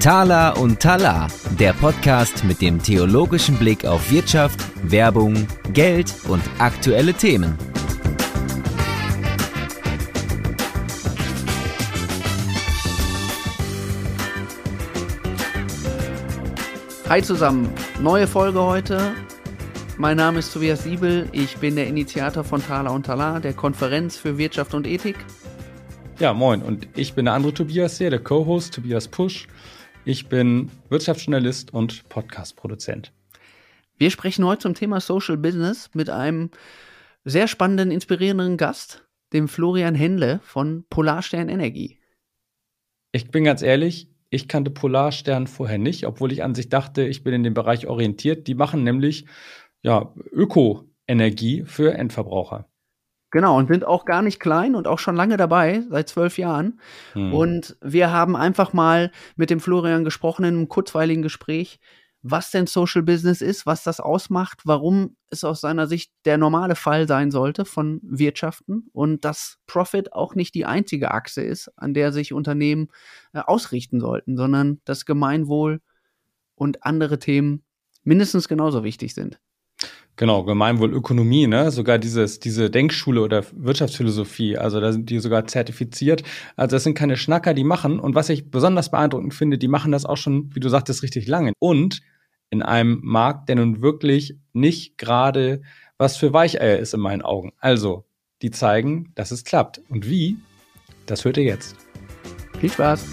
Tala und Tala, der Podcast mit dem theologischen Blick auf Wirtschaft, Werbung, Geld und aktuelle Themen. Hi zusammen, neue Folge heute. Mein Name ist Tobias Siebel, ich bin der Initiator von Tala und Tala, der Konferenz für Wirtschaft und Ethik. Ja, moin, und ich bin der andere Tobias hier, der Co-Host Tobias Pusch. Ich bin Wirtschaftsjournalist und Podcast-Produzent. Wir sprechen heute zum Thema Social Business mit einem sehr spannenden, inspirierenden Gast, dem Florian Händle von Polarstern Energie. Ich bin ganz ehrlich, ich kannte Polarstern vorher nicht, obwohl ich an sich dachte, ich bin in dem Bereich orientiert. Die machen nämlich ja, Ökoenergie für Endverbraucher. Genau, und sind auch gar nicht klein und auch schon lange dabei, seit zwölf Jahren. Hm. Und wir haben einfach mal mit dem Florian gesprochen in einem kurzweiligen Gespräch, was denn Social Business ist, was das ausmacht, warum es aus seiner Sicht der normale Fall sein sollte von Wirtschaften und dass Profit auch nicht die einzige Achse ist, an der sich Unternehmen äh, ausrichten sollten, sondern das Gemeinwohl und andere Themen mindestens genauso wichtig sind. Genau, Gemeinwohlökonomie, ne? Sogar dieses, diese Denkschule oder Wirtschaftsphilosophie, also da sind die sogar zertifiziert. Also das sind keine Schnacker, die machen. Und was ich besonders beeindruckend finde, die machen das auch schon, wie du sagtest, richtig lange. Und in einem Markt, der nun wirklich nicht gerade was für Weicheier ist in meinen Augen. Also, die zeigen, dass es klappt. Und wie? Das hört ihr jetzt. Viel Spaß!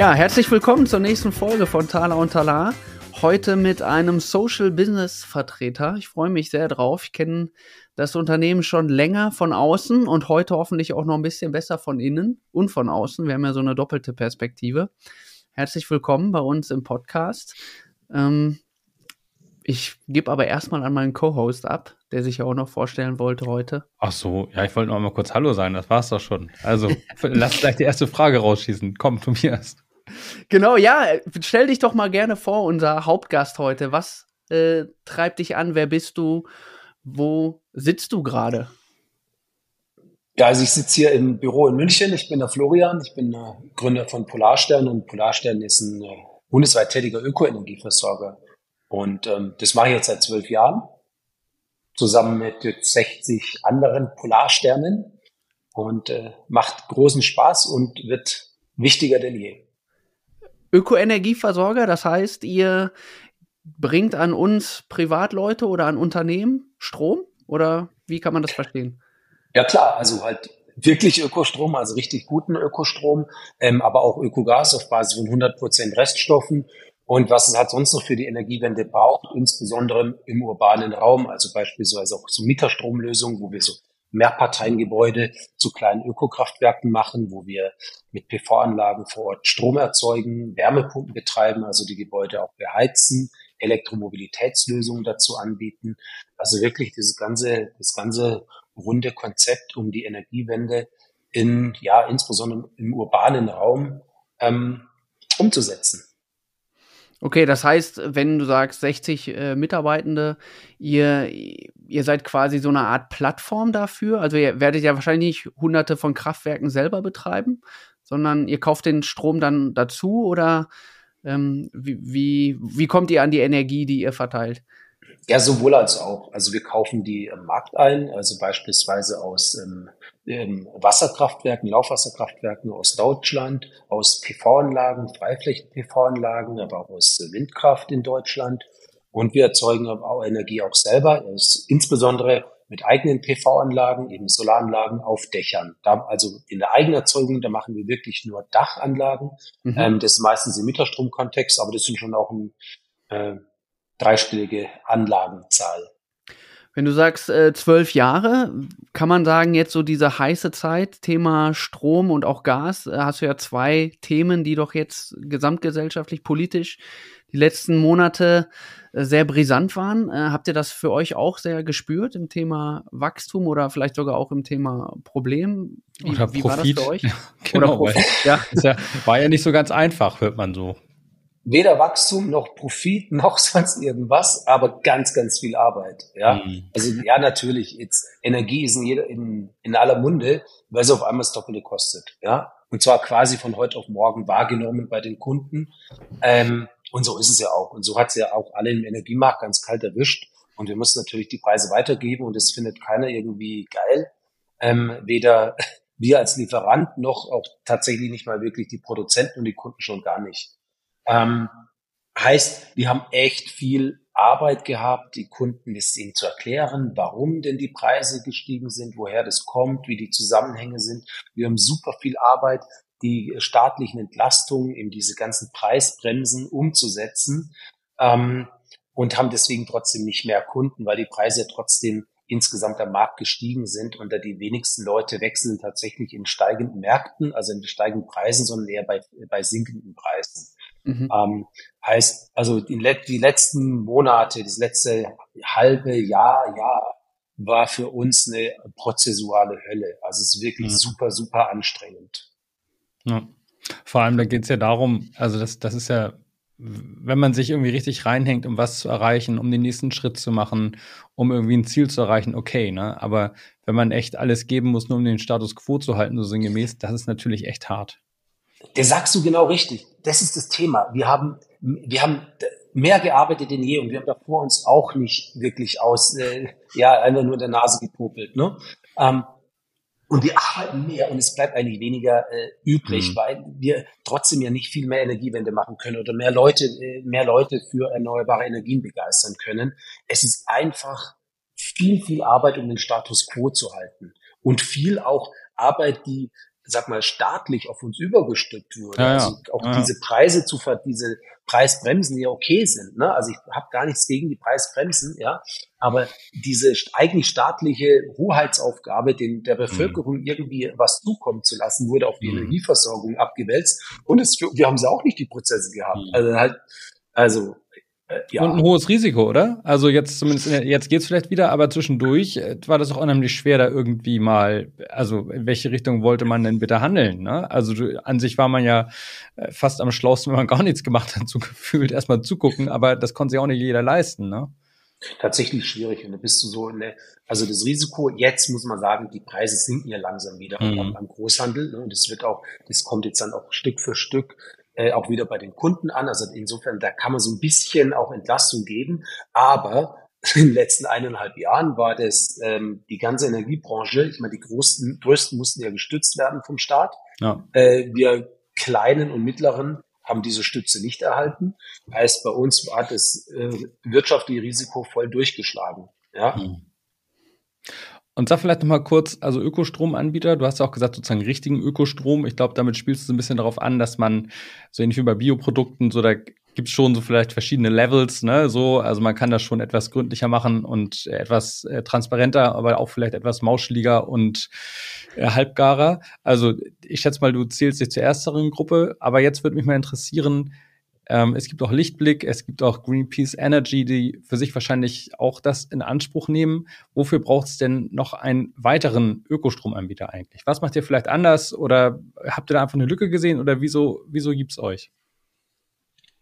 Ja, herzlich willkommen zur nächsten Folge von Tala und Tala. Heute mit einem Social Business Vertreter. Ich freue mich sehr drauf. Ich kenne das Unternehmen schon länger von außen und heute hoffentlich auch noch ein bisschen besser von innen und von außen. Wir haben ja so eine doppelte Perspektive. Herzlich willkommen bei uns im Podcast. Ähm, ich gebe aber erstmal an meinen Co-Host ab, der sich ja auch noch vorstellen wollte heute. Ach so, ja, ich wollte noch mal kurz Hallo sagen, das war's doch schon. Also, lass gleich die erste Frage rausschießen. Komm, Tobias. Genau, ja, stell dich doch mal gerne vor, unser Hauptgast heute. Was äh, treibt dich an? Wer bist du? Wo sitzt du gerade? Ja, also ich sitze hier im Büro in München. Ich bin der Florian. Ich bin äh, Gründer von Polarstern und Polarstern ist ein äh, bundesweit tätiger Ökoenergieversorger. Und ähm, das mache ich jetzt seit zwölf Jahren zusammen mit 60 anderen Polarsternen und äh, macht großen Spaß und wird wichtiger denn je. Ökoenergieversorger, das heißt, ihr bringt an uns Privatleute oder an Unternehmen Strom? Oder wie kann man das verstehen? Ja klar, also halt wirklich Ökostrom, also richtig guten Ökostrom, ähm, aber auch Ökogas auf Basis von 100 Prozent Reststoffen und was es halt sonst noch für die Energiewende braucht, insbesondere im urbanen Raum, also beispielsweise auch so Mieterstromlösungen, wo wir so Mehrparteiengebäude zu kleinen Ökokraftwerken machen, wo wir mit PV-Anlagen vor Ort Strom erzeugen, Wärmepumpen betreiben, also die Gebäude auch beheizen, Elektromobilitätslösungen dazu anbieten. Also wirklich dieses ganze, das ganze runde Konzept um die Energiewende in, ja, insbesondere im urbanen Raum ähm, umzusetzen. Okay, das heißt, wenn du sagst 60 äh, Mitarbeitende, ihr, ihr seid quasi so eine Art Plattform dafür. Also ihr werdet ja wahrscheinlich nicht hunderte von Kraftwerken selber betreiben, sondern ihr kauft den Strom dann dazu oder ähm, wie, wie, wie kommt ihr an die Energie, die ihr verteilt? Ja, sowohl als auch. Also wir kaufen die im Markt ein, also beispielsweise aus ähm, ähm, Wasserkraftwerken, Laufwasserkraftwerken aus Deutschland, aus PV-Anlagen, Freiflächen-PV-Anlagen, aber auch aus Windkraft in Deutschland. Und wir erzeugen auch Energie auch selber, insbesondere mit eigenen PV-Anlagen, eben Solaranlagen auf Dächern. Da, also in der Eigenerzeugung, da machen wir wirklich nur Dachanlagen. Mhm. Ähm, das ist meistens im Mieterstromkontext, aber das sind schon auch ein äh, dreistellige Anlagenzahl. Wenn du sagst äh, zwölf Jahre, kann man sagen, jetzt so diese heiße Zeit, Thema Strom und auch Gas, äh, hast du ja zwei Themen, die doch jetzt gesamtgesellschaftlich, politisch die letzten Monate äh, sehr brisant waren. Äh, habt ihr das für euch auch sehr gespürt im Thema Wachstum oder vielleicht sogar auch im Thema Problem? Wie, oder wie Profit. war das für euch? Genau, oder Profit, ja. ja. War ja nicht so ganz einfach, hört man so weder Wachstum noch Profit noch sonst irgendwas, aber ganz, ganz viel Arbeit. Ja, mhm. also ja natürlich. Jetzt Energie ist in, jeder, in, in aller Munde, weil es auf einmal das Doppelte kostet. Ja, und zwar quasi von heute auf morgen wahrgenommen bei den Kunden. Ähm, und so ist es ja auch. Und so hat es ja auch alle im Energiemarkt ganz kalt erwischt. Und wir müssen natürlich die Preise weitergeben und das findet keiner irgendwie geil. Ähm, weder wir als Lieferant noch auch tatsächlich nicht mal wirklich die Produzenten und die Kunden schon gar nicht. Ähm, heißt, wir haben echt viel Arbeit gehabt, die Kunden das ihnen zu erklären, warum denn die Preise gestiegen sind, woher das kommt, wie die Zusammenhänge sind. Wir haben super viel Arbeit, die staatlichen Entlastungen in diese ganzen Preisbremsen umzusetzen ähm, und haben deswegen trotzdem nicht mehr Kunden, weil die Preise trotzdem insgesamt am Markt gestiegen sind und da die wenigsten Leute wechseln tatsächlich in steigenden Märkten, also in steigenden Preisen, sondern eher bei, bei sinkenden Preisen. Mhm. Ähm, heißt, also die, die letzten Monate, das letzte halbe Jahr, Jahr war für uns eine prozessuale Hölle. Also es ist wirklich mhm. super, super anstrengend. Ja. Vor allem, da geht es ja darum, also das, das ist ja, wenn man sich irgendwie richtig reinhängt, um was zu erreichen, um den nächsten Schritt zu machen, um irgendwie ein Ziel zu erreichen, okay, ne? Aber wenn man echt alles geben muss, nur um den Status quo zu halten, so sinngemäß, das ist natürlich echt hart. Der sagst du genau richtig. Das ist das Thema. Wir haben, wir haben mehr gearbeitet denn je und wir haben davor uns auch nicht wirklich aus, äh, ja, einfach nur in der Nase gepopelt, ne? Ähm, und wir arbeiten mehr und es bleibt eigentlich weniger äh, übrig, mhm. weil wir trotzdem ja nicht viel mehr Energiewende machen können oder mehr Leute, äh, mehr Leute für erneuerbare Energien begeistern können. Es ist einfach viel, viel Arbeit, um den Status quo zu halten. Und viel auch Arbeit, die sag mal, staatlich auf uns übergestülpt wurde. Ja, also auch ja. diese Preise zu ver diese Preisbremsen, die ja okay sind. Ne? Also ich habe gar nichts gegen die Preisbremsen, ja. Aber diese eigentlich staatliche Hoheitsaufgabe, den der Bevölkerung mhm. irgendwie was zukommen zu lassen, wurde auf die mhm. Energieversorgung abgewälzt. Und es, wir haben sie auch nicht die Prozesse gehabt. Mhm. Also halt, also ja. Und ein hohes Risiko, oder? Also jetzt zumindest, der, jetzt geht's vielleicht wieder, aber zwischendurch äh, war das auch unheimlich schwer, da irgendwie mal, also in welche Richtung wollte man denn bitte handeln? Ne? Also du, an sich war man ja äh, fast am schlausten, wenn man gar nichts gemacht hat, so gefühlt erstmal zugucken, aber das konnte sich auch nicht jeder leisten, ne? Tatsächlich schwierig. Und da bist du so der, also das Risiko, jetzt muss man sagen, die Preise sinken ja langsam wieder mhm. am, am Großhandel. Ne? Und das wird auch, das kommt jetzt dann auch Stück für Stück äh, auch wieder bei den Kunden an. Also insofern, da kann man so ein bisschen auch Entlastung geben. Aber in den letzten eineinhalb Jahren war das ähm, die ganze Energiebranche, ich meine, die größten, größten mussten ja gestützt werden vom Staat. Ja. Äh, wir kleinen und mittleren haben diese Stütze nicht erhalten. Heißt, bei uns war das äh, wirtschaftliche Risiko voll durchgeschlagen. Ja. Mhm. Und sag vielleicht noch mal kurz, also Ökostromanbieter, du hast ja auch gesagt, sozusagen richtigen Ökostrom. Ich glaube, damit spielst du so ein bisschen darauf an, dass man, so ähnlich wie bei Bioprodukten, so da gibt es schon so vielleicht verschiedene Levels, ne? So, also man kann das schon etwas gründlicher machen und etwas äh, transparenter, aber auch vielleicht etwas mauscheliger und äh, halbgarer. Also ich schätze mal, du zählst dich zur ersteren Gruppe, aber jetzt würde mich mal interessieren, ähm, es gibt auch Lichtblick, es gibt auch Greenpeace Energy, die für sich wahrscheinlich auch das in Anspruch nehmen. Wofür braucht es denn noch einen weiteren Ökostromanbieter eigentlich? Was macht ihr vielleicht anders oder habt ihr da einfach eine Lücke gesehen oder wieso, wieso gibt es euch?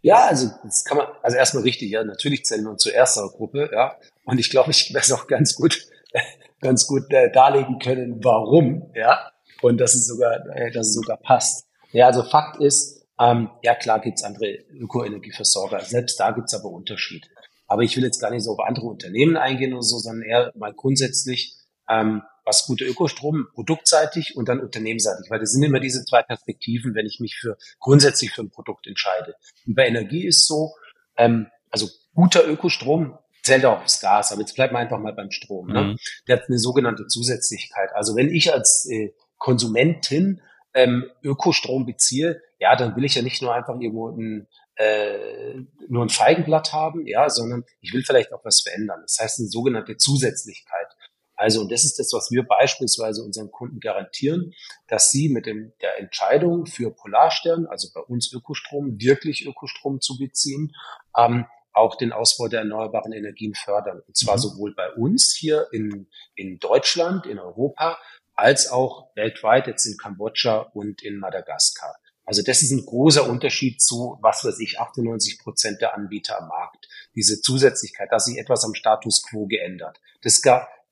Ja, also das kann man, also erstmal richtig, ja, natürlich zählen wir uns zur ersten Gruppe, ja. Und ich glaube, ich werde es auch ganz gut, ganz gut äh, darlegen können, warum, ja. Und dass es sogar, äh, dass es sogar passt. Ja, also Fakt ist, ähm, ja, klar gibt's andere Ökoenergieversorger. Selbst da gibt's aber Unterschied. Aber ich will jetzt gar nicht so auf andere Unternehmen eingehen oder so, sondern eher mal grundsätzlich, ähm, was gute Ökostrom, produktseitig und dann unternehmensseitig, weil das sind immer diese zwei Perspektiven, wenn ich mich für grundsätzlich für ein Produkt entscheide. Und bei Energie ist so, ähm, also guter Ökostrom zählt auch aufs Gas, aber jetzt bleiben wir einfach mal beim Strom. Ne? Mhm. Der hat eine sogenannte Zusätzlichkeit. Also wenn ich als äh, Konsumentin ähm, Ökostrom beziehe, ja, dann will ich ja nicht nur einfach irgendwo einen, äh, nur ein Feigenblatt haben, ja, sondern ich will vielleicht auch was verändern. Das heißt eine sogenannte Zusätzlichkeit. Also, und das ist das, was wir beispielsweise unseren Kunden garantieren, dass sie mit dem, der Entscheidung für Polarstern, also bei uns Ökostrom, wirklich Ökostrom zu beziehen, ähm, auch den Ausbau der erneuerbaren Energien fördern. Und zwar mhm. sowohl bei uns hier in, in Deutschland, in Europa, als auch weltweit, jetzt in Kambodscha und in Madagaskar. Also das ist ein großer Unterschied zu, was weiß ich, 98 Prozent der Anbieter am Markt. Diese Zusätzlichkeit, dass sich etwas am Status quo geändert. Das,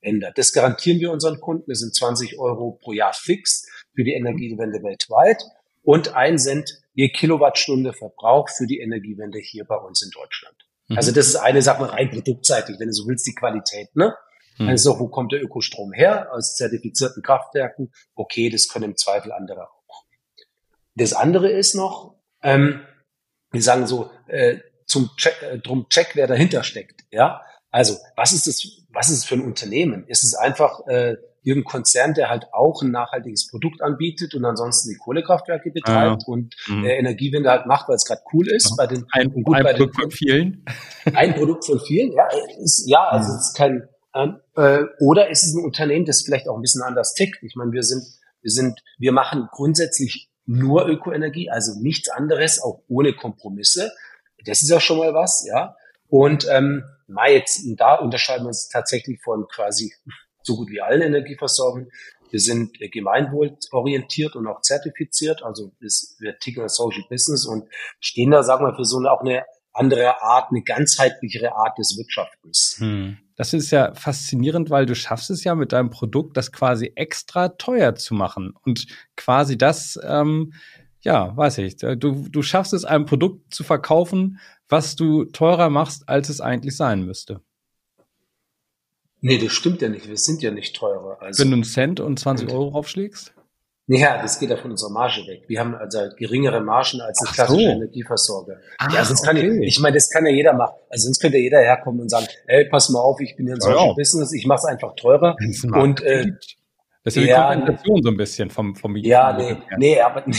ändert. Das garantieren wir unseren Kunden. Das sind 20 Euro pro Jahr fix für die Energiewende weltweit und ein Cent je Kilowattstunde Verbrauch für die Energiewende hier bei uns in Deutschland. Mhm. Also das ist eine Sache rein produktseitig, wenn du so willst, die Qualität, ne? Mhm. Also wo kommt der Ökostrom her? Aus zertifizierten Kraftwerken. Okay, das können im Zweifel andere auch. Das andere ist noch, ähm, wir sagen so, äh, zum Check, äh, drum Check, wer dahinter steckt. Ja, also was ist das was ist es für ein Unternehmen? Ist es einfach äh, irgendein Konzern, der halt auch ein nachhaltiges Produkt anbietet und ansonsten die Kohlekraftwerke betreibt ja. und mhm. äh, Energiewende halt macht, weil es gerade cool ist. Ja. Bei den, ein, gut, ein bei Produkt den, von vielen. Ein Produkt von vielen, ja. Ist, ja, also mhm. es ist kein äh, oder ist es ein Unternehmen, das vielleicht auch ein bisschen anders tickt. Ich meine, wir sind, wir sind, wir machen grundsätzlich nur Ökoenergie, also nichts anderes, auch ohne Kompromisse. Das ist ja schon mal was, ja. Und ähm, na, jetzt, da unterscheiden wir uns tatsächlich von quasi so gut wie allen Energieversorgern. Wir sind gemeinwohlorientiert und auch zertifiziert, also wir ticken als Social Business und stehen da, sagen wir, für so eine, auch eine andere Art, eine ganzheitlichere Art des Wirtschaftens. Hm. Das ist ja faszinierend, weil du schaffst es ja mit deinem Produkt, das quasi extra teuer zu machen und quasi das, ähm, ja, weiß ich, du, du schaffst es, ein Produkt zu verkaufen, was du teurer machst, als es eigentlich sein müsste. Nee, das stimmt ja nicht. Wir sind ja nicht teurer. Also, Wenn du einen Cent und 20 Euro aufschlägst? Ja, das geht ja von unserer Marge weg. Wir haben also geringere Margen als ein klassischer so. Energieversorger. Ah, ja, sonst okay. kann ich, ich meine, das kann ja jeder machen. Also sonst könnte jeder herkommen und sagen, hey, pass mal auf, ich bin hier in solchen ja. Business, ich mache es einfach teurer. Und äh, das ist ja die Kompensation so ein bisschen vom vom Ja, nee, nee, aber nee,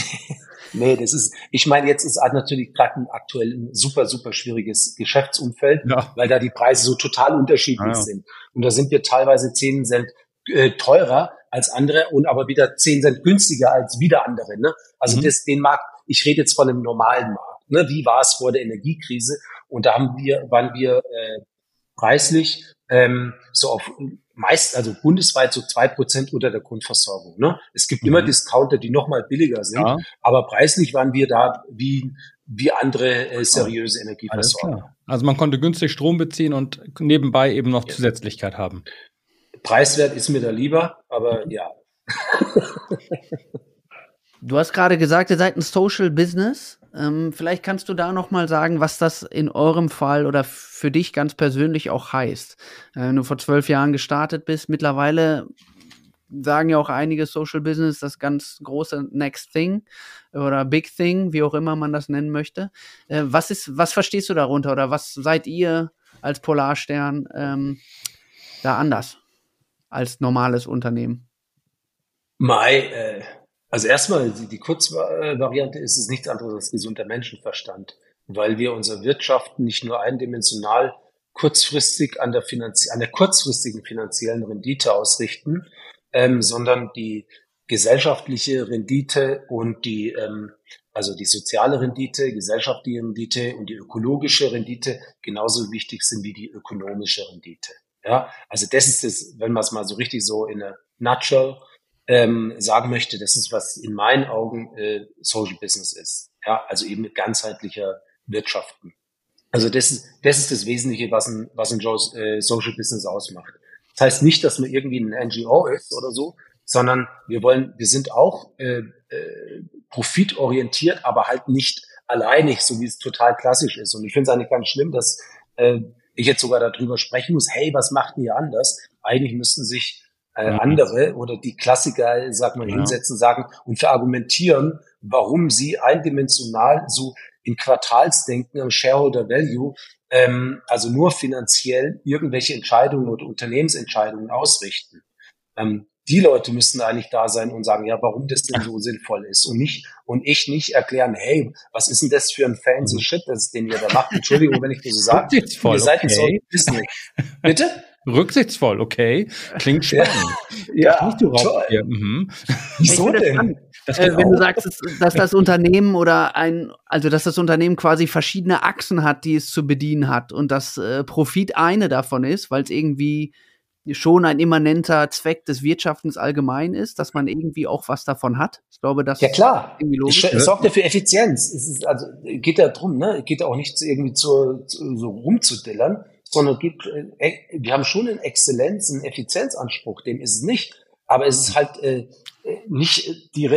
Nee, das ist, ich meine, jetzt ist natürlich gerade aktuell ein super, super schwieriges Geschäftsumfeld, ja. weil da die Preise so total unterschiedlich ja. sind. Und da sind wir teilweise 10 Cent äh, teurer als andere und aber wieder 10 Cent günstiger als wieder andere. Ne? Also mhm. das, den Markt, ich rede jetzt von einem normalen Markt. Ne? Wie war es vor der Energiekrise? Und da haben wir, waren wir äh, preislich ähm, so auf meist, also bundesweit so zwei Prozent unter der Grundversorgung. Ne? Es gibt mhm. immer Discounter, die nochmal billiger sind, ja. aber preislich waren wir da wie, wie andere äh, seriöse Energieversorger. Also man konnte günstig Strom beziehen und nebenbei eben noch ja. Zusätzlichkeit haben. Preiswert ist mir da lieber, aber ja. Du hast gerade gesagt, ihr seid ein Social Business. Ähm, vielleicht kannst du da noch mal sagen, was das in eurem Fall oder für dich ganz persönlich auch heißt. Äh, wenn du vor zwölf Jahren gestartet bist, mittlerweile sagen ja auch einige Social Business das ganz große Next Thing oder Big Thing, wie auch immer man das nennen möchte. Äh, was ist, was verstehst du darunter oder was seid ihr als Polarstern ähm, da anders als normales Unternehmen? Mai, äh, also erstmal, die, Kurzvariante ist es nichts anderes als gesunder Menschenverstand, weil wir unsere Wirtschaft nicht nur eindimensional kurzfristig an der, Finanz an der kurzfristigen finanziellen Rendite ausrichten, ähm, sondern die gesellschaftliche Rendite und die, ähm, also die soziale Rendite, gesellschaftliche Rendite und die ökologische Rendite genauso wichtig sind wie die ökonomische Rendite. Ja, also das ist es, wenn man es mal so richtig so in a nutshell ähm, sagen möchte, das ist, was in meinen Augen äh, Social Business ist. Ja, also eben mit ganzheitlicher Wirtschaften. Also das ist, das ist das Wesentliche, was ein, was ein äh, Social Business ausmacht. Das heißt nicht, dass man irgendwie ein NGO ist oder so, sondern wir wollen, wir sind auch äh, äh, profitorientiert, aber halt nicht alleinig, so wie es total klassisch ist. Und ich finde es eigentlich ganz schlimm, dass äh, ich jetzt sogar darüber sprechen muss, hey, was macht ihr anders? Eigentlich müssten sich äh, mhm. andere oder die Klassiker, sag mal, ja. hinsetzen, sagen und verargumentieren, warum sie eindimensional so in Quartalsdenken am Shareholder Value, ähm, also nur finanziell irgendwelche Entscheidungen oder Unternehmensentscheidungen ausrichten. Ähm, die Leute müssten eigentlich da sein und sagen, ja, warum das denn so sinnvoll ist und nicht und ich nicht erklären, hey, was ist denn das für ein fancy mhm. Shit, das, den ihr da macht? Entschuldigung, wenn ich das so sage. Ihr seid okay. so Bitte? Rücksichtsvoll, okay. Klingt spannend. ja, nicht du Raubtier. Mhm. Wieso denn? Äh, wenn du sagst, dass, dass das Unternehmen oder ein, also dass das Unternehmen quasi verschiedene Achsen hat, die es zu bedienen hat und dass äh, Profit eine davon ist, weil es irgendwie schon ein immanenter Zweck des Wirtschaftens allgemein ist, dass man irgendwie auch was davon hat. Ich glaube, das ja klar. Es, es sorgt ja für Effizienz. Es ist, also geht ja drum, ne? Geht ja auch nicht irgendwie zu, zu, so rumzudillern, sondern gibt, äh, wir haben schon einen Exzellenz, einen Effizienzanspruch, dem ist es nicht. Aber es ist halt äh, nicht die,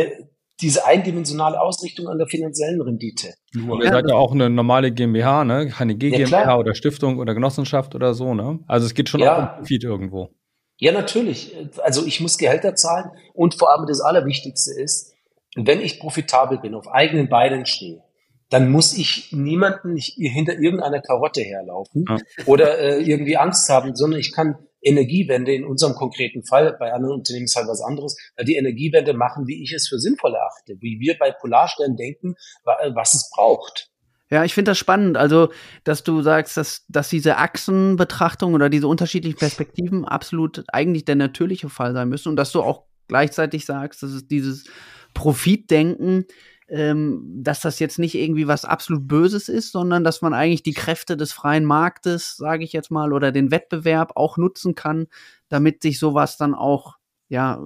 diese eindimensionale Ausrichtung an der finanziellen Rendite. Nur, ihr seid ja auch eine normale GmbH, ne? Keine GmbH ja, oder Stiftung oder Genossenschaft oder so, ne? Also es geht schon ja. auch um Profit irgendwo. Ja, natürlich. Also ich muss Gehälter zahlen und vor allem das Allerwichtigste ist, wenn ich profitabel bin, auf eigenen Beinen stehe, dann muss ich niemanden nicht hinter irgendeiner Karotte herlaufen ja. oder äh, irgendwie Angst haben, sondern ich kann Energiewende in unserem konkreten Fall, bei anderen Unternehmen ist halt was anderes, die Energiewende machen, wie ich es für sinnvoll erachte, wie wir bei Polarstern denken, was es braucht. Ja, ich finde das spannend. Also, dass du sagst, dass, dass diese Achsenbetrachtung oder diese unterschiedlichen Perspektiven absolut eigentlich der natürliche Fall sein müssen und dass du auch gleichzeitig sagst, dass es dieses Profitdenken ähm, dass das jetzt nicht irgendwie was absolut Böses ist, sondern dass man eigentlich die Kräfte des freien Marktes, sage ich jetzt mal, oder den Wettbewerb auch nutzen kann, damit sich sowas dann auch ja,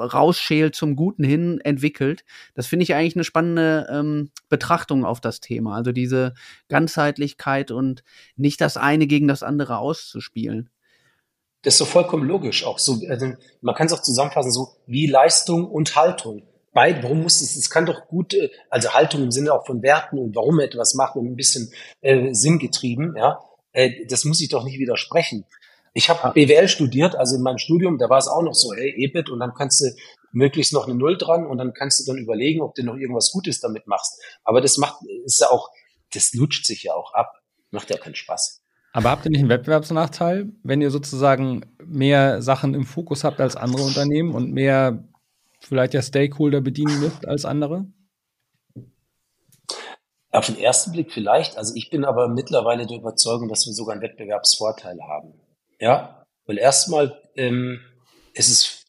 rausschält zum Guten hin entwickelt. Das finde ich eigentlich eine spannende ähm, Betrachtung auf das Thema. Also diese Ganzheitlichkeit und nicht das eine gegen das andere auszuspielen. Das ist so vollkommen logisch. Auch so, also man kann es auch zusammenfassen, so wie Leistung und Haltung beide, warum muss es, es kann doch gut, äh, also Haltung im Sinne auch von Werten und warum etwas machen und ein bisschen äh, sinngetrieben, ja, äh, das muss ich doch nicht widersprechen. Ich habe BWL studiert, also in meinem Studium, da war es auch noch so, hey, EBIT und dann kannst du möglichst noch eine Null dran und dann kannst du dann überlegen, ob du noch irgendwas Gutes damit machst. Aber das macht, ist ja auch, das lutscht sich ja auch ab. Macht ja keinen Spaß. Aber habt ihr nicht einen Wettbewerbsnachteil, wenn ihr sozusagen mehr Sachen im Fokus habt als andere Unternehmen und mehr vielleicht ja Stakeholder bedienen müsst als andere? Auf den ersten Blick vielleicht. Also ich bin aber mittlerweile der Überzeugung, dass wir sogar einen Wettbewerbsvorteil haben. Ja, weil erstmal ähm, ist es,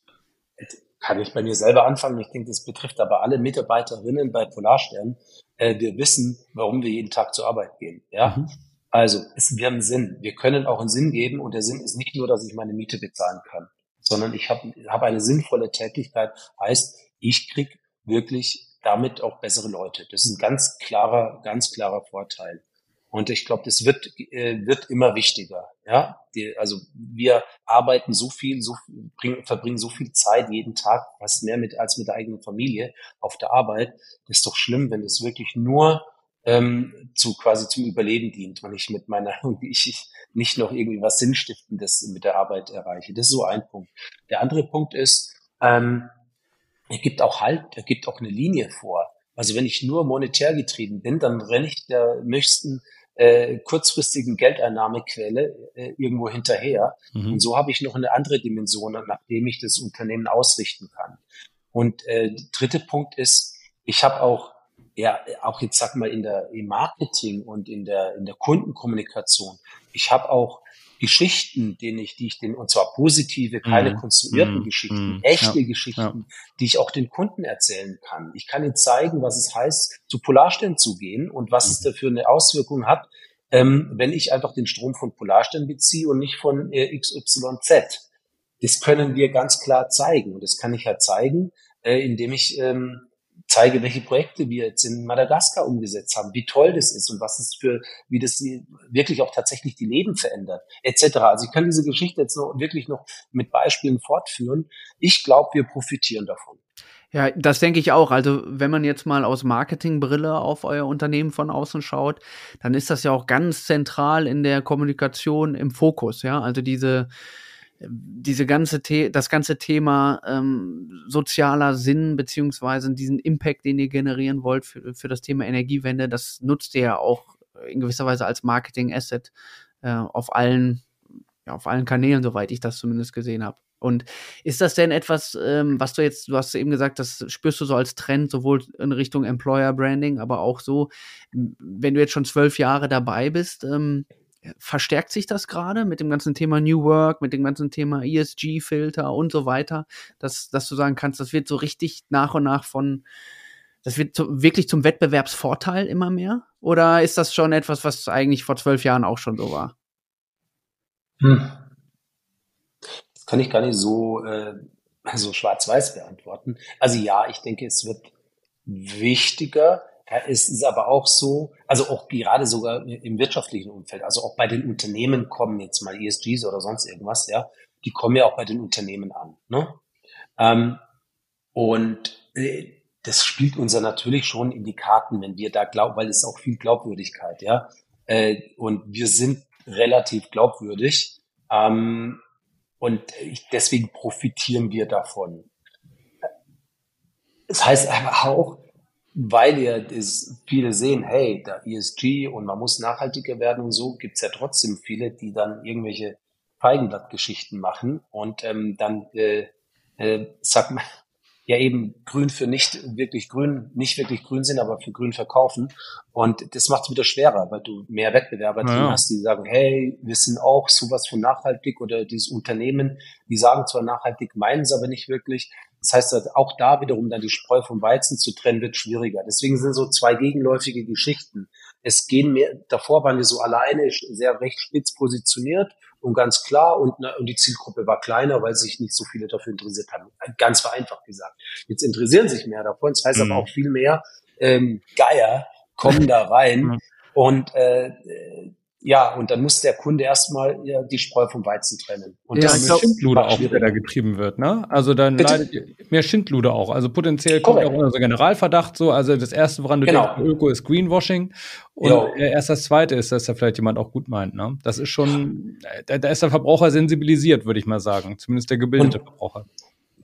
kann ich bei mir selber anfangen, ich denke, das betrifft aber alle Mitarbeiterinnen bei Polarstern. Äh, wir wissen, warum wir jeden Tag zur Arbeit gehen. Ja, mhm. also es, wir haben Sinn. Wir können auch einen Sinn geben und der Sinn ist nicht nur, dass ich meine Miete bezahlen kann sondern ich habe hab eine sinnvolle Tätigkeit, heißt, ich krieg wirklich damit auch bessere Leute. Das ist ein ganz klarer, ganz klarer Vorteil. Und ich glaube, das wird, äh, wird immer wichtiger. Ja, Die, also wir arbeiten so viel, so bring, verbringen so viel Zeit jeden Tag, fast mehr mit als mit der eigenen Familie auf der Arbeit. Das ist doch schlimm, wenn es wirklich nur ähm, zu quasi zum Überleben dient und ich mit meiner ich, ich nicht noch irgendwie was Sinnstiftendes mit der Arbeit erreiche. Das ist so ein Punkt. Der andere Punkt ist, ähm, er gibt auch Halt, er gibt auch eine Linie vor. Also wenn ich nur monetär getrieben bin, dann renne ich der nächsten äh, kurzfristigen Geldeinnahmequelle äh, irgendwo hinterher. Mhm. Und so habe ich noch eine andere Dimension, nachdem ich das Unternehmen ausrichten kann. Und äh, dritte Punkt ist, ich habe auch ja auch jetzt sag mal in der im Marketing und in der in der Kundenkommunikation. Ich habe auch Geschichten, denen ich, die ich den, und zwar positive, keine mm, konstruierten mm, Geschichten, mm, echte ja, Geschichten, ja. die ich auch den Kunden erzählen kann. Ich kann ihnen zeigen, was es heißt, zu Polarstern zu gehen und was es mhm. dafür eine Auswirkung hat, ähm, wenn ich einfach den Strom von Polarstern beziehe und nicht von äh, XYZ. Das können wir ganz klar zeigen. Und das kann ich ja zeigen, äh, indem ich ähm, zeige, welche Projekte wir jetzt in Madagaskar umgesetzt haben, wie toll das ist und was es für, wie das wirklich auch tatsächlich die Leben verändert, etc. Also ich kann diese Geschichte jetzt noch wirklich noch mit Beispielen fortführen. Ich glaube, wir profitieren davon. Ja, das denke ich auch. Also, wenn man jetzt mal aus Marketingbrille auf euer Unternehmen von außen schaut, dann ist das ja auch ganz zentral in der Kommunikation im Fokus, ja. Also diese, diese ganze The das ganze Thema ähm, sozialer Sinn beziehungsweise diesen Impact, den ihr generieren wollt für, für das Thema Energiewende, das nutzt ihr ja auch in gewisser Weise als Marketing-Asset äh, auf allen ja, auf allen Kanälen, soweit ich das zumindest gesehen habe. Und ist das denn etwas, ähm, was du jetzt, du hast eben gesagt, das spürst du so als Trend, sowohl in Richtung Employer Branding, aber auch so, wenn du jetzt schon zwölf Jahre dabei bist, ähm, verstärkt sich das gerade mit dem ganzen Thema New Work, mit dem ganzen Thema ESG-Filter und so weiter, dass, dass du sagen kannst, das wird so richtig nach und nach von, das wird zu, wirklich zum Wettbewerbsvorteil immer mehr? Oder ist das schon etwas, was eigentlich vor zwölf Jahren auch schon so war? Hm. Das kann ich gar nicht so, äh, so schwarz-weiß beantworten. Also ja, ich denke, es wird wichtiger, es ist aber auch so, also auch gerade sogar im wirtschaftlichen Umfeld, also auch bei den Unternehmen kommen jetzt mal ESGs oder sonst irgendwas, ja, die kommen ja auch bei den Unternehmen an. Ne? Ähm, und äh, das spielt uns ja natürlich schon in die Karten, wenn wir da glauben, weil es auch viel Glaubwürdigkeit, ja. Äh, und wir sind relativ glaubwürdig. Ähm, und ich, deswegen profitieren wir davon. Das heißt aber auch, weil ja das viele sehen, hey, da ESG und man muss nachhaltiger werden und so, gibt's ja trotzdem viele, die dann irgendwelche Feigenblattgeschichten machen und ähm, dann äh, äh, sag mal, ja eben grün für nicht wirklich grün, nicht wirklich grün sind, aber für grün verkaufen. Und das macht es wieder schwerer, weil du mehr Wettbewerber drin ja. hast, die sagen, hey, wir sind auch sowas von nachhaltig oder dieses Unternehmen, die sagen zwar nachhaltig, meinen es aber nicht wirklich. Das heißt, auch da wiederum dann die Spreu vom Weizen zu trennen, wird schwieriger. Deswegen sind so zwei gegenläufige Geschichten. Es gehen mehr, davor waren wir so alleine, sehr recht spitz positioniert und ganz klar und, und die Zielgruppe war kleiner, weil sich nicht so viele dafür interessiert haben. Ganz vereinfacht gesagt. Jetzt interessieren sich mehr davon. Das heißt mhm. aber auch viel mehr ähm, Geier kommen da rein mhm. und äh, ja, und dann muss der Kunde erstmal ja, die Spreu vom Weizen trennen. Und ja, das ist Schindluder auch, der da getrieben wird, ne? Also dann Bitte? leidet mehr Schindluder auch. Also potenziell kommt auch unser Generalverdacht so. Also das erste, woran du genau. denkst, Öko ist Greenwashing. Und jo. erst das zweite ist, dass da vielleicht jemand auch gut meint, ne? Das ist schon, da, da ist der Verbraucher sensibilisiert, würde ich mal sagen. Zumindest der gebildete und, Verbraucher.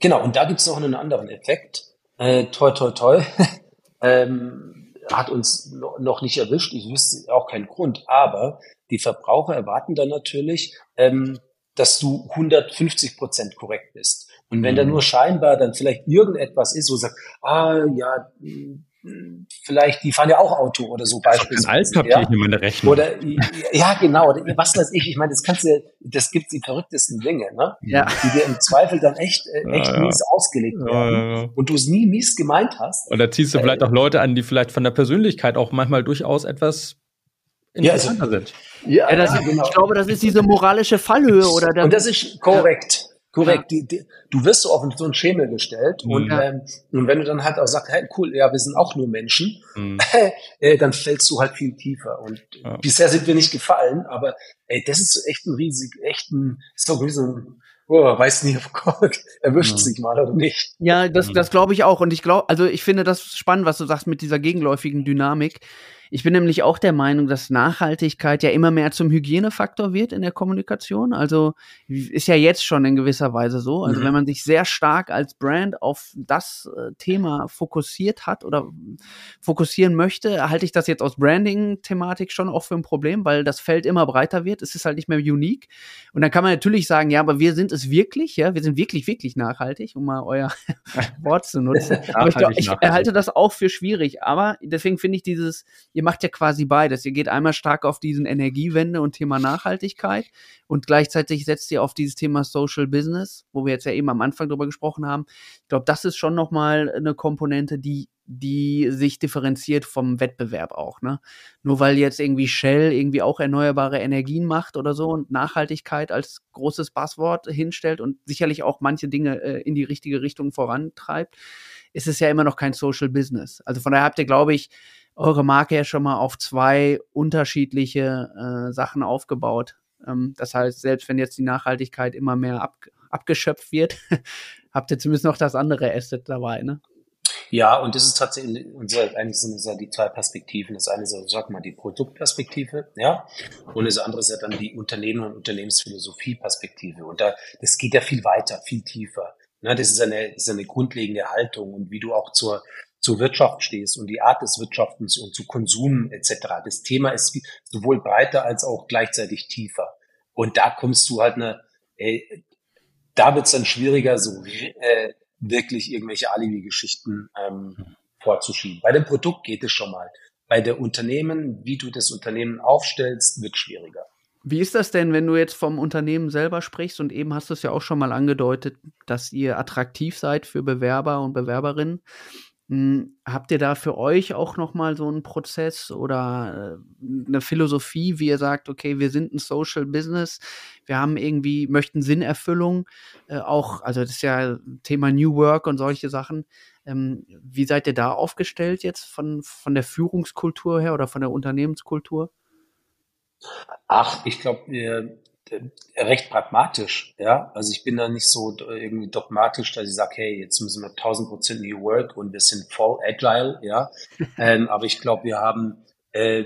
Genau, und da gibt es noch einen anderen Effekt. Äh, toi, toi, toi. ähm, hat uns noch nicht erwischt. Ich wüsste auch keinen Grund. Aber die Verbraucher erwarten dann natürlich, ähm, dass du 150 Prozent korrekt bist. Und wenn mhm. da nur scheinbar dann vielleicht irgendetwas ist, wo sagt, ah ja, vielleicht, die fahren ja auch Auto oder so beispielsweise. Ein Altpapier ja. in meine Rechnung. Oder, ja, genau, was weiß ich, ich meine, das kannst du, das gibt die verrücktesten Dinge, ne? Ja. Die dir im Zweifel dann echt, äh, echt ja, mies ausgelegt werden. Ja, und du es nie mies gemeint hast. Und da ziehst du äh, vielleicht auch Leute an, die vielleicht von der Persönlichkeit auch manchmal durchaus etwas interessanter also, sind. Ja, das, genau. ich glaube, das ist diese moralische Fallhöhe oder Und das ist korrekt. Korrekt, die, die, du wirst so auf so einen Schemel gestellt mhm. und, ähm, und wenn du dann halt auch sagst, hey, cool, ja, wir sind auch nur Menschen, mhm. äh, dann fällst du halt viel tiefer. Und ja. bisher sind wir nicht gefallen, aber ey, das ist echt ein riesig, echt ein, so wie so ein oh, weiß nicht, oh Gott, erwischt ja. sich mal oder nicht. Ja, das, das glaube ich auch. Und ich glaube, also ich finde das spannend, was du sagst mit dieser gegenläufigen Dynamik. Ich bin nämlich auch der Meinung, dass Nachhaltigkeit ja immer mehr zum Hygienefaktor wird in der Kommunikation. Also ist ja jetzt schon in gewisser Weise so. Also mhm. wenn man sich sehr stark als Brand auf das äh, Thema fokussiert hat oder fokussieren möchte, halte ich das jetzt aus Branding-Thematik schon auch für ein Problem, weil das Feld immer breiter wird. Es ist halt nicht mehr unique. Und dann kann man natürlich sagen, ja, aber wir sind es wirklich, ja, wir sind wirklich, wirklich nachhaltig, um mal euer Wort zu nutzen. aber ich, glaub, ich halte das auch für schwierig. Aber deswegen finde ich dieses ihr macht ja quasi beides. Ihr geht einmal stark auf diesen Energiewende und Thema Nachhaltigkeit und gleichzeitig setzt ihr auf dieses Thema Social Business, wo wir jetzt ja eben am Anfang drüber gesprochen haben. Ich glaube, das ist schon nochmal eine Komponente, die die sich differenziert vom Wettbewerb auch, ne? Nur weil jetzt irgendwie Shell irgendwie auch erneuerbare Energien macht oder so und Nachhaltigkeit als großes Passwort hinstellt und sicherlich auch manche Dinge äh, in die richtige Richtung vorantreibt, ist es ja immer noch kein Social Business. Also von daher habt ihr, glaube ich, eure Marke ja schon mal auf zwei unterschiedliche äh, Sachen aufgebaut. Ähm, das heißt, selbst wenn jetzt die Nachhaltigkeit immer mehr ab, abgeschöpft wird, habt ihr zumindest noch das andere Asset dabei, ne? Ja, und das ist tatsächlich, unser, eigentlich sind es ja die zwei Perspektiven. Das eine ist, also, sag mal, die Produktperspektive, ja, und das andere ist ja dann die Unternehmen- und Unternehmensphilosophie-Perspektive. Und da, das geht ja viel weiter, viel tiefer. Na, das ist eine, das ist eine grundlegende Haltung und wie du auch zur, zur Wirtschaft stehst und die Art des Wirtschaftens und zu Konsum etc. Das Thema ist sowohl breiter als auch gleichzeitig tiefer. Und da kommst du halt eine, ey, da wird's dann schwieriger, so äh, wirklich irgendwelche Alibi-Geschichten ähm, vorzuschieben. Bei dem Produkt geht es schon mal. Bei der Unternehmen, wie du das Unternehmen aufstellst, wird schwieriger. Wie ist das denn, wenn du jetzt vom Unternehmen selber sprichst und eben hast du es ja auch schon mal angedeutet, dass ihr attraktiv seid für Bewerber und Bewerberinnen? Hm, habt ihr da für euch auch noch mal so einen Prozess oder äh, eine Philosophie, wie ihr sagt, okay, wir sind ein Social Business, wir haben irgendwie möchten Sinnerfüllung, äh, auch also das ist ja Thema New Work und solche Sachen. Ähm, wie seid ihr da aufgestellt jetzt von von der Führungskultur her oder von der Unternehmenskultur? Ach, ich glaube, wir äh, recht pragmatisch, ja. Also ich bin da nicht so irgendwie dogmatisch, dass ich sage, hey, jetzt müssen wir 1000 Prozent New Work und wir sind voll agile, ja. ähm, aber ich glaube, wir haben äh,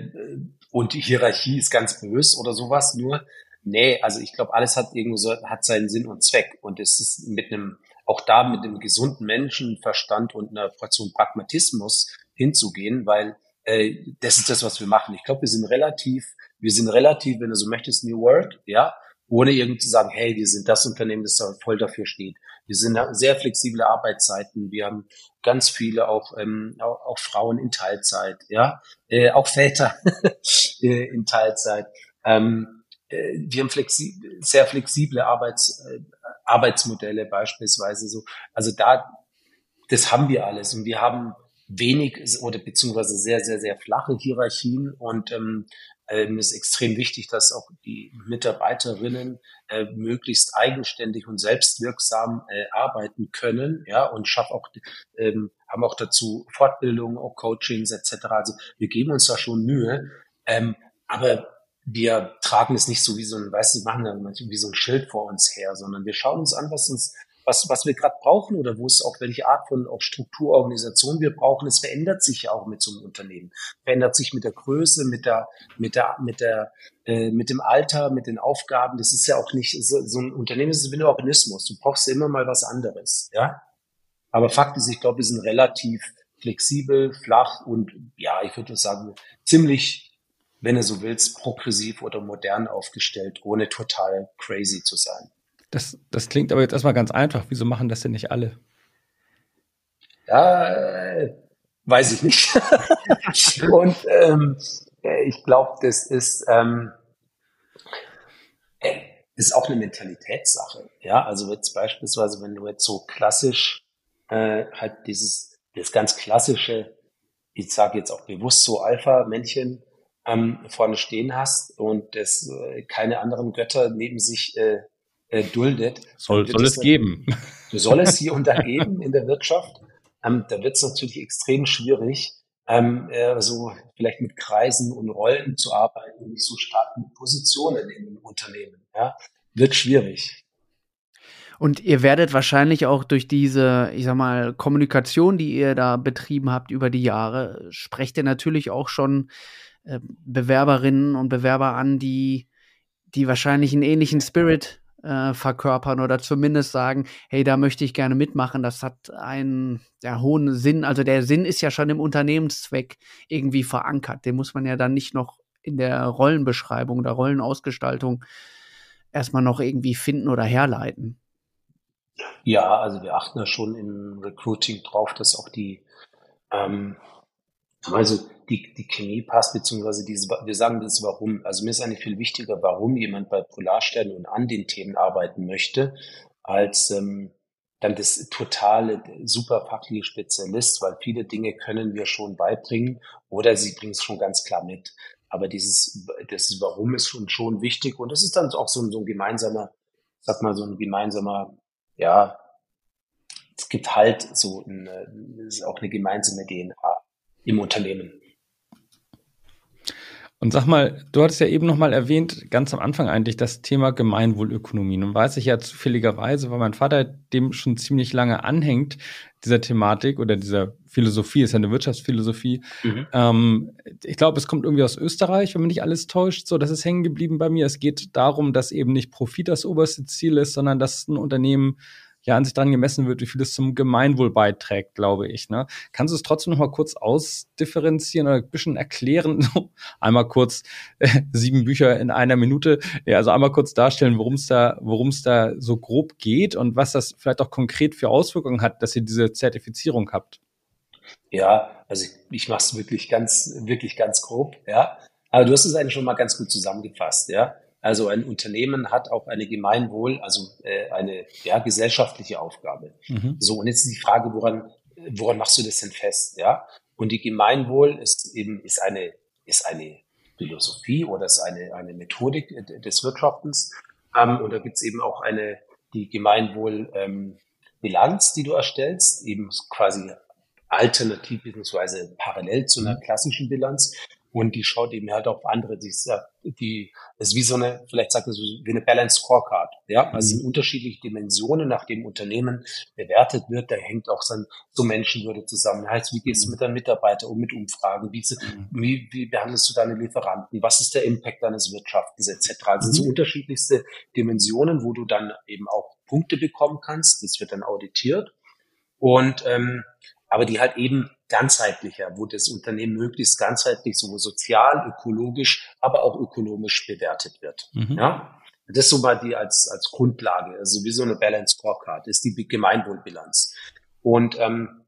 und die Hierarchie ist ganz bös oder sowas. Nur, nee, also ich glaube, alles hat irgendwo so, hat seinen Sinn und Zweck und es ist mit einem auch da mit einem gesunden Menschenverstand und einer Portion Pragmatismus hinzugehen, weil äh, das ist das, was wir machen. Ich glaube, wir sind relativ wir sind relativ, wenn du so möchtest, New Work, ja, ohne irgendwie zu sagen, hey, wir sind das Unternehmen, das da voll dafür steht. Wir sind sehr flexible Arbeitszeiten. Wir haben ganz viele auch, ähm, auch, auch Frauen in Teilzeit, ja, äh, auch Väter äh, in Teilzeit. Ähm, äh, wir haben flexi sehr flexible Arbeits, äh, Arbeitsmodelle beispielsweise so. Also da, das haben wir alles und wir haben wenig oder beziehungsweise sehr, sehr, sehr flache Hierarchien und ähm, ähm, ist extrem wichtig, dass auch die Mitarbeiterinnen äh, möglichst eigenständig und selbstwirksam äh, arbeiten können, ja, und schaffen auch, ähm, haben auch dazu Fortbildungen, auch Coachings etc. Also wir geben uns da schon Mühe, ähm, aber wir tragen es nicht so wie so ein, weißt du, machen dann wie so ein Schild vor uns her, sondern wir schauen uns an, was uns was, was wir gerade brauchen oder wo es auch welche Art von auch Strukturorganisation wir brauchen. Es verändert sich ja auch mit so einem Unternehmen. Verändert sich mit der Größe, mit der, mit der, mit der, äh, mit dem Alter, mit den Aufgaben. Das ist ja auch nicht so, so ein Unternehmen ist wie ein Organismus. Du brauchst immer mal was anderes, ja. Aber Fakt ist, ich glaube, wir sind relativ flexibel, flach und ja, ich würde sagen, ziemlich, wenn du so willst, progressiv oder modern aufgestellt, ohne total crazy zu sein. Das, das klingt aber jetzt erstmal ganz einfach. Wieso machen das denn nicht alle? Ja, äh, weiß ich nicht. Und ähm, äh, ich glaube, das ist, ähm, äh, ist auch eine Mentalitätssache. Ja, also jetzt beispielsweise, wenn du jetzt so klassisch äh, halt dieses, das ganz klassische, ich sage jetzt auch bewusst so Alpha-Männchen ähm, vorne stehen hast und das äh, keine anderen Götter neben sich äh, äh, duldet. Soll, soll es geben. Soll es hier und da geben in der Wirtschaft. Ähm, da wird es natürlich extrem schwierig, ähm, äh, so vielleicht mit Kreisen und Rollen zu arbeiten und nicht so stark mit Positionen in den Unternehmen. Ja? Wird schwierig. Und ihr werdet wahrscheinlich auch durch diese, ich sag mal, Kommunikation, die ihr da betrieben habt über die Jahre, sprecht ihr natürlich auch schon äh, Bewerberinnen und Bewerber an, die, die wahrscheinlich einen ähnlichen Spirit äh, verkörpern oder zumindest sagen, hey, da möchte ich gerne mitmachen. Das hat einen ja, hohen Sinn. Also der Sinn ist ja schon im Unternehmenszweck irgendwie verankert. Den muss man ja dann nicht noch in der Rollenbeschreibung oder Rollenausgestaltung erstmal noch irgendwie finden oder herleiten. Ja, also wir achten ja schon im Recruiting drauf, dass auch die ähm, also die, die Chemie passt, beziehungsweise diese, wir sagen das Warum. Also mir ist eigentlich viel wichtiger, warum jemand bei Polarsternen und an den Themen arbeiten möchte, als ähm, dann das totale, super fachliche Spezialist, weil viele Dinge können wir schon beibringen oder sie bringen es schon ganz klar mit. Aber dieses, das Warum ist schon, schon wichtig und das ist dann auch so, so ein gemeinsamer, sag mal, so ein gemeinsamer, ja, es gibt halt so eine, ist auch eine gemeinsame DNA im Unternehmen. Und sag mal, du hattest ja eben noch mal erwähnt, ganz am Anfang eigentlich, das Thema Gemeinwohlökonomie. Nun weiß ich ja zufälligerweise, weil mein Vater dem schon ziemlich lange anhängt, dieser Thematik oder dieser Philosophie, ist ja eine Wirtschaftsphilosophie. Mhm. Ähm, ich glaube, es kommt irgendwie aus Österreich, wenn mich nicht alles täuscht. So, das ist hängen geblieben bei mir. Es geht darum, dass eben nicht Profit das oberste Ziel ist, sondern dass ein Unternehmen ja an sich dran gemessen wird, wie viel es zum Gemeinwohl beiträgt, glaube ich. Ne? Kannst du es trotzdem noch mal kurz ausdifferenzieren oder ein bisschen erklären? einmal kurz äh, sieben Bücher in einer Minute. Ja, also einmal kurz darstellen, worum es da, worum es da so grob geht und was das vielleicht auch konkret für Auswirkungen hat, dass ihr diese Zertifizierung habt. Ja, also ich, ich mache es wirklich ganz, wirklich ganz grob, ja. Aber du hast es eigentlich schon mal ganz gut zusammengefasst, ja. Also ein Unternehmen hat auch eine Gemeinwohl, also äh, eine ja, gesellschaftliche Aufgabe. Mhm. So, und jetzt ist die Frage, woran, woran machst du das denn fest? Ja? Und die Gemeinwohl ist eben ist eine, ist eine Philosophie oder ist eine, eine Methodik des Wirtschaftens. Ähm, und da gibt's eben auch eine, die Gemeinwohl ähm, Bilanz, die du erstellst, eben quasi alternativ bzw. parallel zu einer mhm. klassischen Bilanz. Und die schaut eben halt auf andere, die ist, die ist wie so eine, vielleicht sagt es so, wie eine Balanced Scorecard. Ja, also sind mhm. unterschiedliche Dimensionen, nach dem Unternehmen bewertet wird. Da hängt auch so, so Menschenwürde zusammen. Heißt, wie gehst du mhm. mit deinem Mitarbeiter um mit Umfragen? Wie, mhm. wie, wie behandelst du deine Lieferanten? Was ist der Impact deines Wirtschaftens etc.? Also sind so unterschiedlichste Dimensionen, wo du dann eben auch Punkte bekommen kannst. Das wird dann auditiert. Und ähm, aber die halt eben ganzheitlicher, wo das Unternehmen möglichst ganzheitlich sowohl sozial, ökologisch, aber auch ökonomisch bewertet wird. Mhm. Ja, das ist so mal die als als Grundlage, also wie so eine Balance Scorecard, ist die Gemeinwohlbilanz. Und ähm,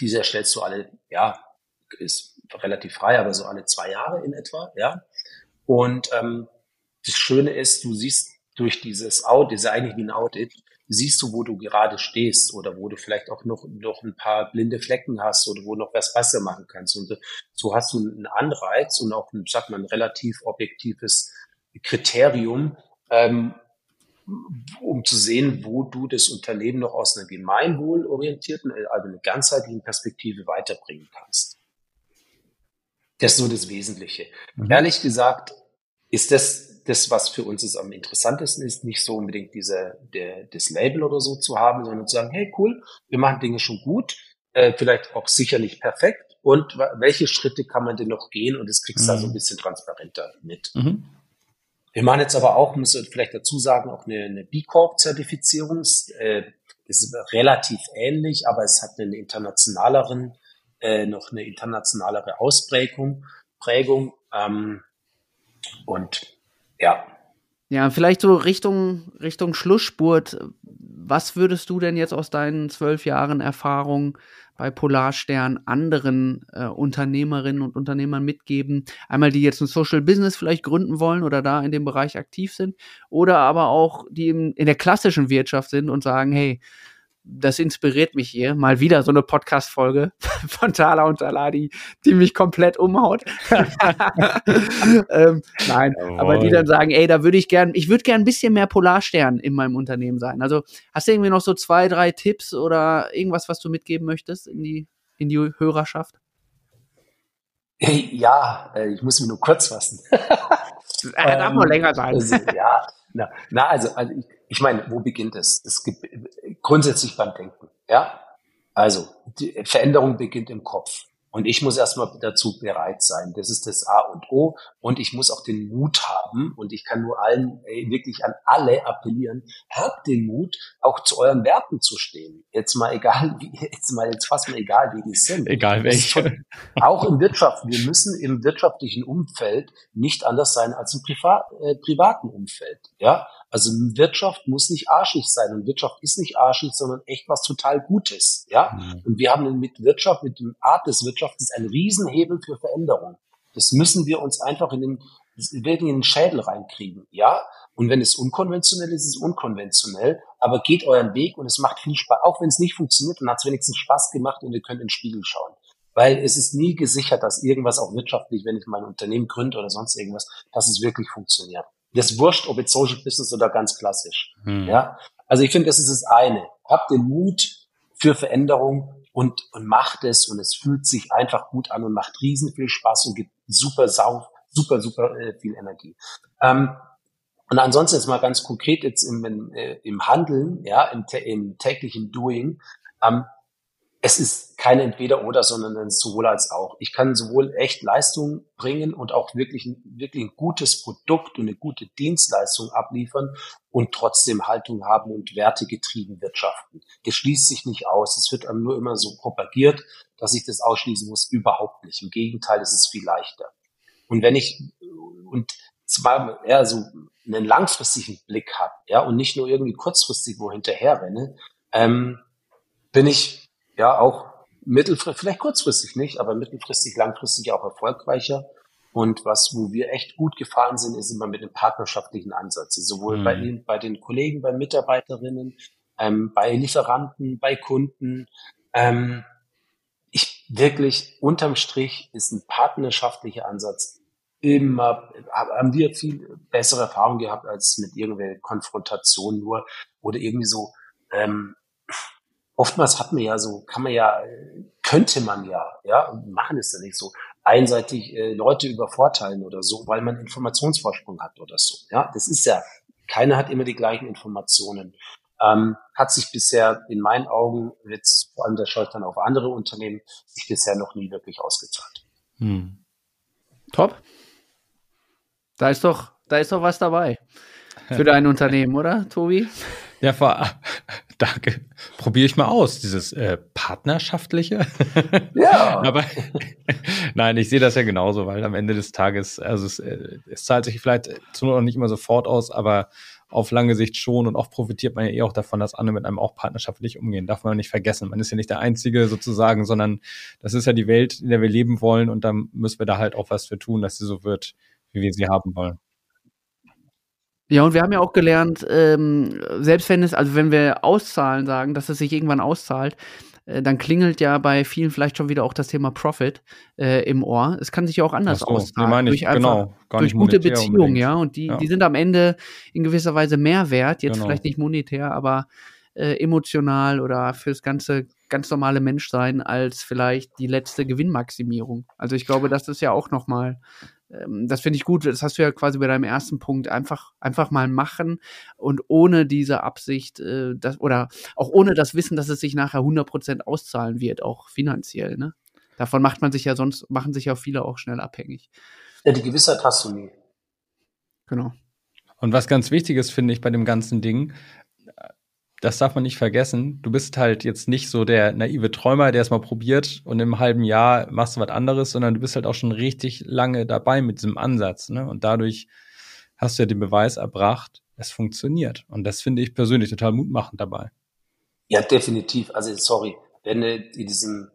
diese erstellst du alle, ja, ist relativ frei, aber so alle zwei Jahre in etwa, ja. Und ähm, das Schöne ist, du siehst durch dieses Audit, ist eigentlich wie ein Audit, siehst du, wo du gerade stehst oder wo du vielleicht auch noch, noch ein paar blinde Flecken hast oder wo noch was besser machen kannst. Und so hast du einen Anreiz und auch, ein, sag mal, ein relativ objektives Kriterium, ähm, um zu sehen, wo du das Unternehmen noch aus einer gemeinwohlorientierten, also einer ganzheitlichen Perspektive weiterbringen kannst. Das ist so das Wesentliche. Mhm. Ehrlich gesagt, ist das das, was für uns ist am interessantesten ist, nicht so unbedingt diese, der, das Label oder so zu haben, sondern zu sagen, hey cool, wir machen Dinge schon gut, äh, vielleicht auch sicherlich perfekt und welche Schritte kann man denn noch gehen und das kriegst du mhm. da so ein mhm. bisschen transparenter mit. Mhm. Wir machen jetzt aber auch, muss ich vielleicht dazu sagen, auch eine, eine B Corp-Zertifizierung. Äh, das ist relativ ähnlich, aber es hat einen internationaleren, äh, noch eine internationalere Ausprägung. Prägung, ähm, und ja. Ja, vielleicht so Richtung, Richtung Schlussspurt. Was würdest du denn jetzt aus deinen zwölf Jahren Erfahrung bei Polarstern anderen äh, Unternehmerinnen und Unternehmern mitgeben? Einmal, die jetzt ein Social Business vielleicht gründen wollen oder da in dem Bereich aktiv sind, oder aber auch die in, in der klassischen Wirtschaft sind und sagen, hey, das inspiriert mich hier. Mal wieder so eine Podcast-Folge von Thala und Tala, die, die mich komplett umhaut. ähm, nein, Jawohl. aber die dann sagen, ey, da würde ich gern, ich würde gern ein bisschen mehr Polarstern in meinem Unternehmen sein. Also hast du irgendwie noch so zwei, drei Tipps oder irgendwas, was du mitgeben möchtest in die, in die Hörerschaft? Ja, äh, ich muss mich nur kurz fassen. er darf ähm, noch länger sein. Also, ja, na, na also, also ich, ich meine, wo beginnt es? Es gibt grundsätzlich beim Denken. Ja, also die Veränderung beginnt im Kopf. Und ich muss erstmal dazu bereit sein. Das ist das A und O. Und ich muss auch den Mut haben. Und ich kann nur allen, ey, wirklich an alle appellieren. Habt den Mut, auch zu euren Werten zu stehen. Jetzt mal egal, wie, jetzt mal, jetzt fast mal egal, wie die sind. Egal welche. Auch im Wirtschaft. Wir müssen im wirtschaftlichen Umfeld nicht anders sein als im Privat, äh, privaten Umfeld. Ja, also Wirtschaft muss nicht arschig sein und Wirtschaft ist nicht arschig, sondern echt was total Gutes. Ja, mhm. und wir haben mit Wirtschaft, mit dem Art des Wirtschaftens einen Riesenhebel für Veränderung. Das müssen wir uns einfach in den, wirklich in den Schädel reinkriegen. Ja, und wenn es unkonventionell ist, ist es unkonventionell, aber geht euren Weg und es macht viel Spaß. Auch wenn es nicht funktioniert, dann hat es wenigstens Spaß gemacht und ihr könnt in den Spiegel schauen. Weil es ist nie gesichert, dass irgendwas auch wirtschaftlich, wenn ich mein Unternehmen gründe oder sonst irgendwas, dass es wirklich funktioniert. Das wurscht, ob jetzt Social Business oder ganz klassisch. Hm. Ja, also ich finde, das ist das eine. Habt den Mut für Veränderung und, und macht es und es fühlt sich einfach gut an und macht riesen viel Spaß und gibt super sau, super, super äh, viel Energie. Ähm, und ansonsten jetzt mal ganz konkret jetzt im, im, äh, im Handeln, ja, im, im täglichen Doing, ähm, es ist keine Entweder-Oder, sondern ein sowohl als auch. Ich kann sowohl echt Leistung bringen und auch wirklich, wirklich ein gutes Produkt und eine gute Dienstleistung abliefern und trotzdem Haltung haben und wertegetrieben wirtschaften. Das schließt sich nicht aus. Es wird einem nur immer so propagiert, dass ich das ausschließen muss. Überhaupt nicht. Im Gegenteil, es ist viel leichter. Und wenn ich, und zwar eher so einen langfristigen Blick habe, ja, und nicht nur irgendwie kurzfristig wo hinterher renne, ähm, bin ich ja auch mittelfristig, vielleicht kurzfristig nicht, aber mittelfristig, langfristig auch erfolgreicher. Und was, wo wir echt gut gefahren sind, ist immer mit dem partnerschaftlichen Ansatz. Sowohl mhm. bei, den, bei den Kollegen, bei Mitarbeiterinnen, ähm, bei Lieferanten, bei Kunden. Ähm, ich wirklich unterm Strich ist ein partnerschaftlicher Ansatz immer, haben wir viel bessere Erfahrungen gehabt als mit irgendwelchen Konfrontationen nur oder irgendwie so, ähm, oftmals hat man ja so, kann man ja, könnte man ja, ja, machen es ja nicht so, einseitig äh, Leute übervorteilen oder so, weil man Informationsvorsprung hat oder so. Ja, das ist ja, keiner hat immer die gleichen Informationen. Ähm, hat sich bisher in meinen Augen, jetzt vor allem der Scholtern auf andere Unternehmen, sich bisher noch nie wirklich ausgezahlt. Hm. Top. Da ist doch, da ist doch was dabei für dein Unternehmen, oder, Tobi? Ja, vor, danke. Probiere ich mal aus, dieses äh, partnerschaftliche. Ja. Aber nein, ich sehe das ja genauso, weil am Ende des Tages, also es, äh, es zahlt sich vielleicht zu noch nicht immer sofort aus, aber auf lange Sicht schon und oft profitiert man ja eh auch davon, dass andere mit einem auch partnerschaftlich umgehen. Darf man nicht vergessen. Man ist ja nicht der Einzige sozusagen, sondern das ist ja die Welt, in der wir leben wollen und dann müssen wir da halt auch was für tun, dass sie so wird, wie wir sie haben wollen. Ja, und wir haben ja auch gelernt, ähm, selbst wenn es, also wenn wir auszahlen sagen, dass es sich irgendwann auszahlt, äh, dann klingelt ja bei vielen vielleicht schon wieder auch das Thema Profit äh, im Ohr. Es kann sich ja auch anders so, auszahlen. durch einfach, genau, gar durch gute Beziehungen, ja. Und die, ja. die sind am Ende in gewisser Weise mehr wert, jetzt genau. vielleicht nicht monetär, aber äh, emotional oder fürs ganze ganz normale Menschsein als vielleicht die letzte Gewinnmaximierung. Also ich glaube, das ist ja auch nochmal das finde ich gut. Das hast du ja quasi bei deinem ersten Punkt einfach, einfach mal machen und ohne diese Absicht, äh, das, oder auch ohne das Wissen, dass es sich nachher 100% auszahlen wird, auch finanziell, ne? Davon macht man sich ja sonst, machen sich ja viele auch schnell abhängig. Ja, die Gewissheit hast du nie. Genau. Und was ganz wichtig ist, finde ich, bei dem ganzen Ding, das darf man nicht vergessen. Du bist halt jetzt nicht so der naive Träumer, der es mal probiert und im halben Jahr machst du was anderes, sondern du bist halt auch schon richtig lange dabei mit diesem Ansatz. Ne? Und dadurch hast du ja den Beweis erbracht, es funktioniert. Und das finde ich persönlich total mutmachend dabei. Ja, definitiv. Also sorry, wenn du in diesem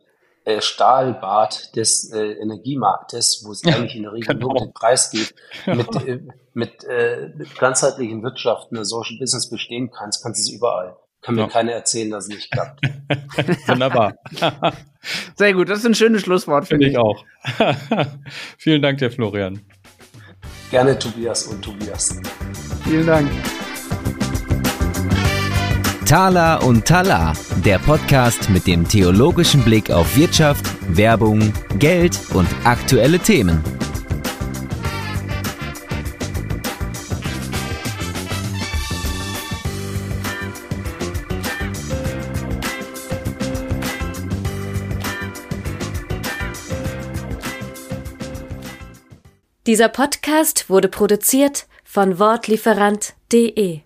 äh, Stahlbad des äh, Energiemarktes, wo es eigentlich in der Regel genau. nur um den Preis geht, mit, äh, mit, äh, mit ganzheitlichen Wirtschaften, eine Social Business bestehen kannst, kannst du es überall. Kann mir ja. keiner erzählen, dass es nicht klappt. Wunderbar. Sehr gut, das ist ein schönes Schlusswort, finde find ich. auch. Vielen Dank dir, Florian. Gerne Tobias und Tobias. Vielen Dank. Tala und Tala, der Podcast mit dem theologischen Blick auf Wirtschaft, Werbung, Geld und aktuelle Themen. Dieser Podcast wurde produziert von Wortlieferant.de